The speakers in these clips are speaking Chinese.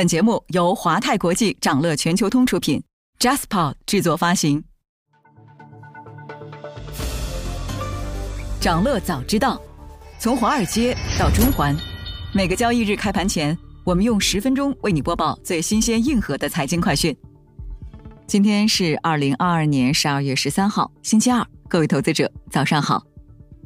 本节目由华泰国际掌乐全球通出品，JasPod 制作发行。掌乐早知道，从华尔街到中环，每个交易日开盘前，我们用十分钟为你播报最新鲜、硬核的财经快讯。今天是二零二二年十二月十三号，星期二，各位投资者早上好。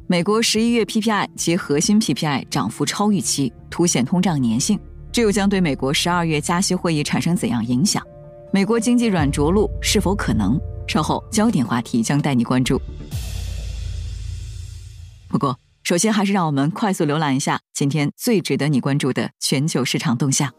美国十一月 PPI 及核心 PPI 涨幅超预期，凸显通胀粘性。这又将对美国十二月加息会议产生怎样影响？美国经济软着陆是否可能？稍后焦点话题将带你关注。不过，首先还是让我们快速浏览一下今天最值得你关注的全球市场动向。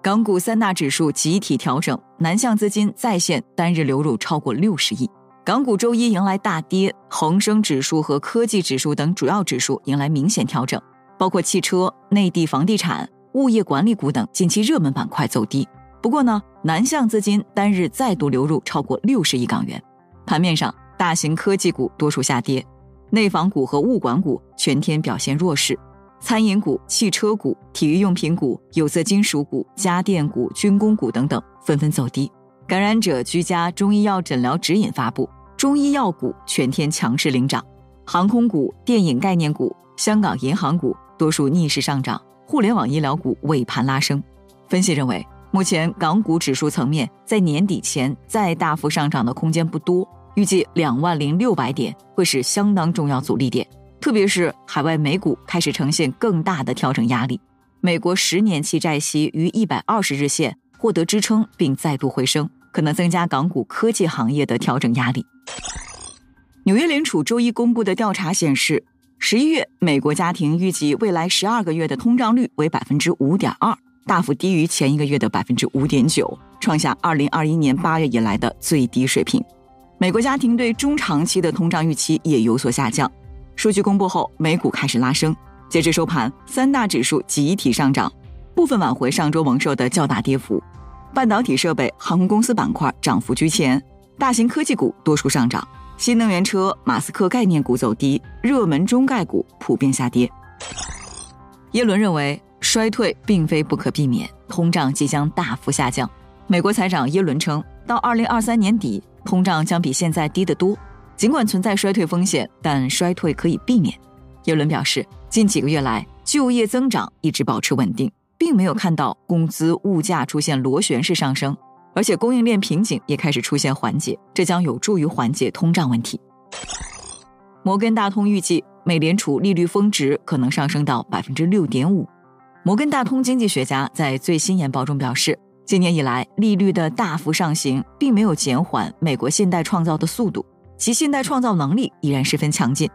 港股三大指数集体调整，南向资金再现单日流入超过六十亿。港股周一迎来大跌，恒生指数和科技指数等主要指数迎来明显调整，包括汽车、内地房地产、物业管理股等近期热门板块走低。不过呢，南向资金单日再度流入超过六十亿港元。盘面上，大型科技股多数下跌，内房股和物管股全天表现弱势，餐饮股、汽车股、体育用品股、有色金属股、家电股、军工股等等纷纷走低。感染者居家中医药诊疗指引发布。中医药股全天强势领涨，航空股、电影概念股、香港银行股多数逆势上涨，互联网医疗股尾盘拉升。分析认为，目前港股指数层面在年底前再大幅上涨的空间不多，预计两万零六百点会是相当重要阻力点，特别是海外美股开始呈现更大的调整压力，美国十年期债息于一百二十日线获得支撑并再度回升。可能增加港股科技行业的调整压力。纽约联储周一公布的调查显示，十一月美国家庭预计未来十二个月的通胀率为百分之五点二，大幅低于前一个月的百分之五点九，创下二零二一年八月以来的最低水平。美国家庭对中长期的通胀预期也有所下降。数据公布后，美股开始拉升，截至收盘，三大指数集体上涨，部分挽回上周蒙受的较大跌幅。半导体设备、航空公司板块涨幅居前，大型科技股多数上涨，新能源车、马斯克概念股走低，热门中概股普遍下跌。耶伦认为，衰退并非不可避免，通胀即将大幅下降。美国财长耶伦称，到二零二三年底，通胀将比现在低得多。尽管存在衰退风险，但衰退可以避免。耶伦表示，近几个月来，就业增长一直保持稳定。并没有看到工资物价出现螺旋式上升，而且供应链瓶颈也开始出现缓解，这将有助于缓解通胀问题。摩根大通预计，美联储利率峰值可能上升到百分之六点五。摩根大通经济学家在最新研报中表示，今年以来利率的大幅上行，并没有减缓美国信贷创造的速度，其信贷创造能力依然十分强劲。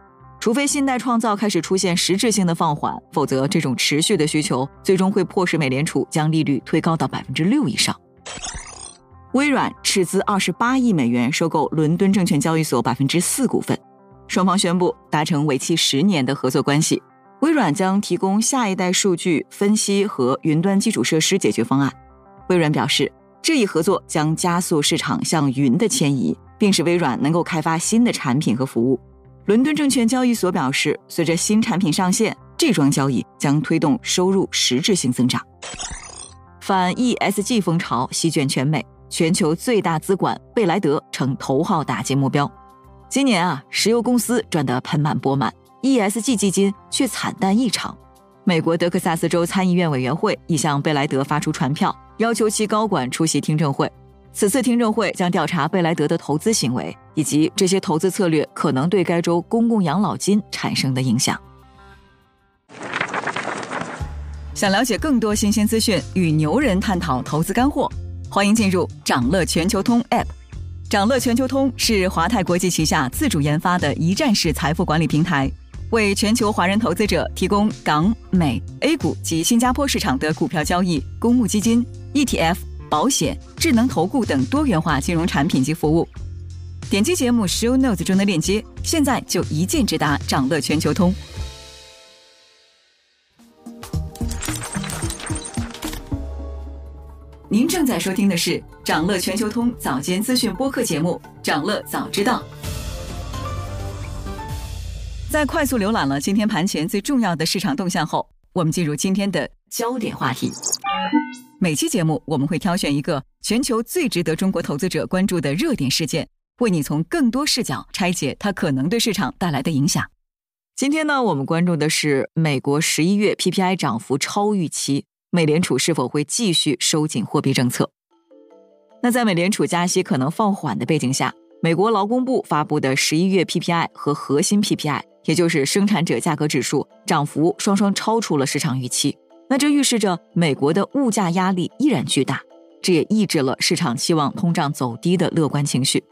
除非信贷创造开始出现实质性的放缓，否则这种持续的需求最终会迫使美联储将利率推高到百分之六以上。微软斥资二十八亿美元收购伦敦证券交易所百分之四股份，双方宣布达成为期十年的合作关系。微软将提供下一代数据分析和云端基础设施解决方案。微软表示，这一合作将加速市场向云的迁移，并使微软能够开发新的产品和服务。伦敦证券交易所表示，随着新产品上线，这桩交易将推动收入实质性增长。反 ESG 风潮席卷全美，全球最大资管贝莱德成头号打击目标。今年啊，石油公司赚得盆满钵满，ESG 基金却惨淡异常。美国德克萨斯州参议院委员会已向贝莱德发出传票，要求其高管出席听证会。此次听证会将调查贝莱德的投资行为，以及这些投资策略可能对该州公共养老金产生的影响。想了解更多新鲜资讯，与牛人探讨投资干货，欢迎进入掌乐全球通 App。掌乐全球通是华泰国际旗下自主研发的一站式财富管理平台，为全球华人投资者提供港、美、A 股及新加坡市场的股票交易、公募基金、ETF。保险、智能投顾等多元化金融产品及服务。点击节目 show notes 中的链接，现在就一键直达掌乐全球通。您正在收听的是掌乐全球通早间资讯播客节目《掌乐早知道》。在快速浏览了今天盘前最重要的市场动向后，我们进入今天的焦点话题。每期节目我们会挑选一个全球最值得中国投资者关注的热点事件，为你从更多视角拆解它可能对市场带来的影响。今天呢，我们关注的是美国十一月 PPI 涨幅超预期，美联储是否会继续收紧货币政策？那在美联储加息可能放缓的背景下，美国劳工部发布的十一月 PPI 和核心 PPI，也就是生产者价格指数，涨幅双双超出了市场预期。那这预示着美国的物价压力依然巨大，这也抑制了市场期望通胀走低的乐观情绪。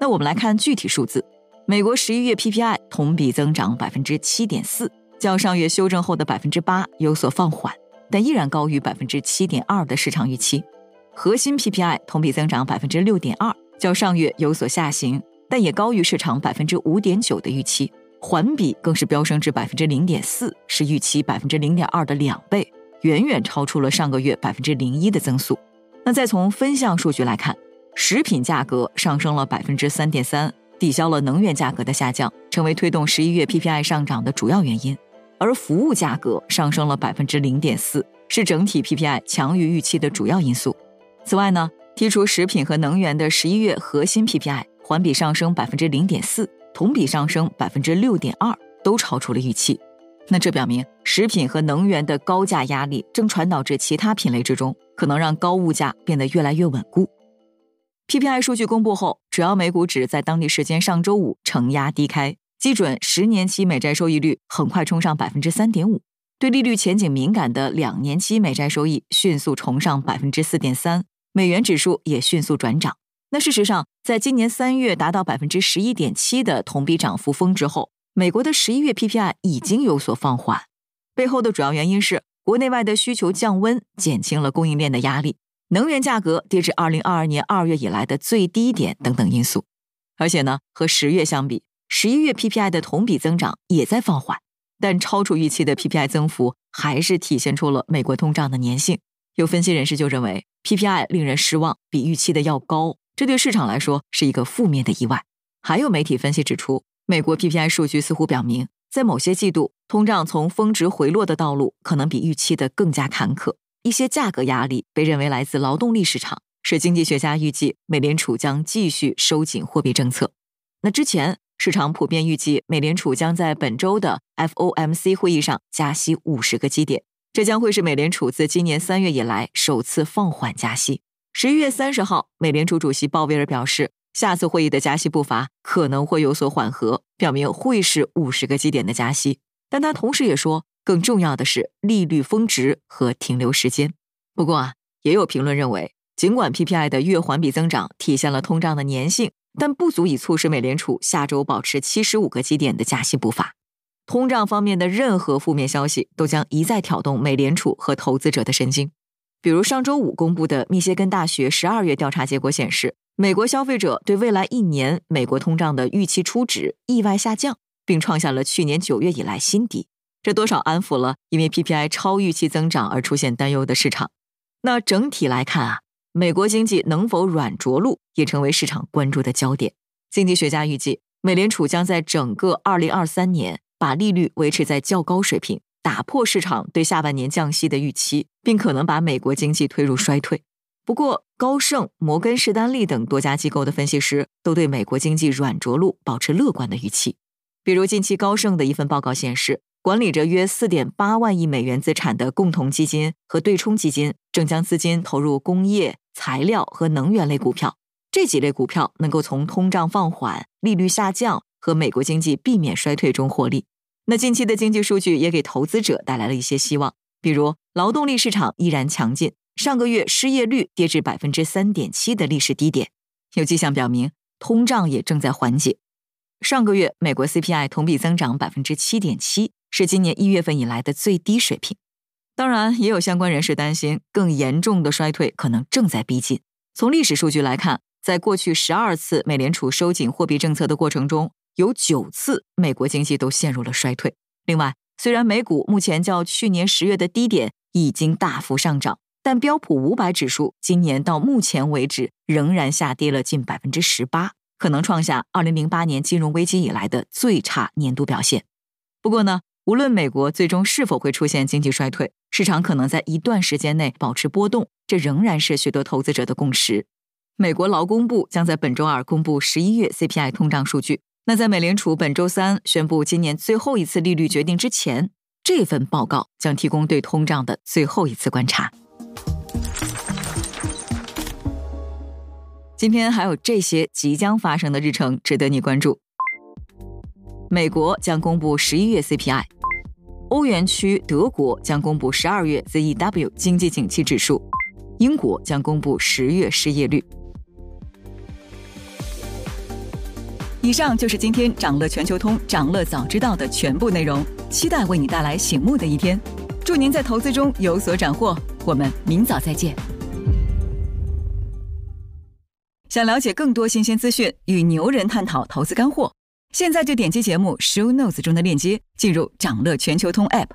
那我们来看具体数字，美国十一月 PPI 同比增长百分之七点四，较上月修正后的百分之八有所放缓，但依然高于百分之七点二的市场预期。核心 PPI 同比增长百分之六点二，较上月有所下行，但也高于市场百分之五点九的预期。环比更是飙升至百分之零点四，是预期百分之零点二的两倍，远远超出了上个月百分之零一的增速。那再从分项数据来看，食品价格上升了百分之三点三，抵消了能源价格的下降，成为推动十一月 PPI 上涨的主要原因。而服务价格上升了百分之零点四，是整体 PPI 强于预期的主要因素。此外呢，剔除食品和能源的十一月核心 PPI 环比上升百分之零点四，同比上升百分之六点二，都超出了预期。那这表明食品和能源的高价压力正传导至其他品类之中，可能让高物价变得越来越稳固。PPI 数据公布后，主要美股指在当地时间上周五承压低开，基准十年期美债收益率很快冲上百分之三点五，对利率前景敏感的两年期美债收益迅速冲上百分之四点三。美元指数也迅速转涨。那事实上，在今年三月达到百分之十一点七的同比涨幅峰值后，美国的十一月 PPI 已经有所放缓。背后的主要原因是国内外的需求降温，减轻了供应链的压力，能源价格跌至二零二二年二月以来的最低点等等因素。而且呢，和十月相比，十一月 PPI 的同比增长也在放缓，但超出预期的 PPI 增幅还是体现出了美国通胀的粘性。有分析人士就认为。PPI 令人失望，比预期的要高，这对市场来说是一个负面的意外。还有媒体分析指出，美国 PPI 数据似乎表明，在某些季度，通胀从峰值回落的道路可能比预期的更加坎坷。一些价格压力被认为来自劳动力市场，使经济学家预计美联储将继续收紧货币政策。那之前，市场普遍预计美联储将在本周的 FOMC 会议上加息五十个基点。这将会是美联储自今年三月以来首次放缓加息。十一月三十号，美联储主席鲍威尔表示，下次会议的加息步伐可能会有所缓和，表明会是五十个基点的加息。但他同时也说，更重要的是利率峰值和停留时间。不过啊，也有评论认为，尽管 PPI 的月环比增长体现了通胀的粘性，但不足以促使美联储下周保持七十五个基点的加息步伐。通胀方面的任何负面消息都将一再挑动美联储和投资者的神经。比如上周五公布的密歇根大学十二月调查结果显示，美国消费者对未来一年美国通胀的预期初值意外下降，并创下了去年九月以来新低。这多少安抚了因为 PPI 超预期增长而出现担忧的市场。那整体来看啊，美国经济能否软着陆也成为市场关注的焦点。经济学家预计，美联储将在整个二零二三年。把利率维持在较高水平，打破市场对下半年降息的预期，并可能把美国经济推入衰退。不过，高盛、摩根士丹利等多家机构的分析师都对美国经济软着陆保持乐观的预期。比如，近期高盛的一份报告显示，管理着约四点八万亿美元资产的共同基金和对冲基金正将资金投入工业、材料和能源类股票。这几类股票能够从通胀放缓、利率下降。和美国经济避免衰退中获利。那近期的经济数据也给投资者带来了一些希望，比如劳动力市场依然强劲，上个月失业率跌至百分之三点七的历史低点，有迹象表明通胀也正在缓解。上个月美国 CPI 同比增长百分之七点七，是今年一月份以来的最低水平。当然，也有相关人士担心，更严重的衰退可能正在逼近。从历史数据来看，在过去十二次美联储收紧货币政策的过程中，有九次，美国经济都陷入了衰退。另外，虽然美股目前较去年十月的低点已经大幅上涨，但标普五百指数今年到目前为止仍然下跌了近百分之十八，可能创下二零零八年金融危机以来的最差年度表现。不过呢，无论美国最终是否会出现经济衰退，市场可能在一段时间内保持波动，这仍然是许多投资者的共识。美国劳工部将在本周二公布十一月 CPI 通胀数据。那在美联储本周三宣布今年最后一次利率决定之前，这份报告将提供对通胀的最后一次观察。今天还有这些即将发生的日程值得你关注：美国将公布十一月 CPI，欧元区德国将公布十二月 ZEW 经济景气指数，英国将公布十月失业率。以上就是今天掌乐全球通、掌乐早知道的全部内容，期待为你带来醒目的一天。祝您在投资中有所斩获，我们明早再见。想了解更多新鲜资讯，与牛人探讨投资干货，现在就点击节目 show notes 中的链接，进入掌乐全球通 app。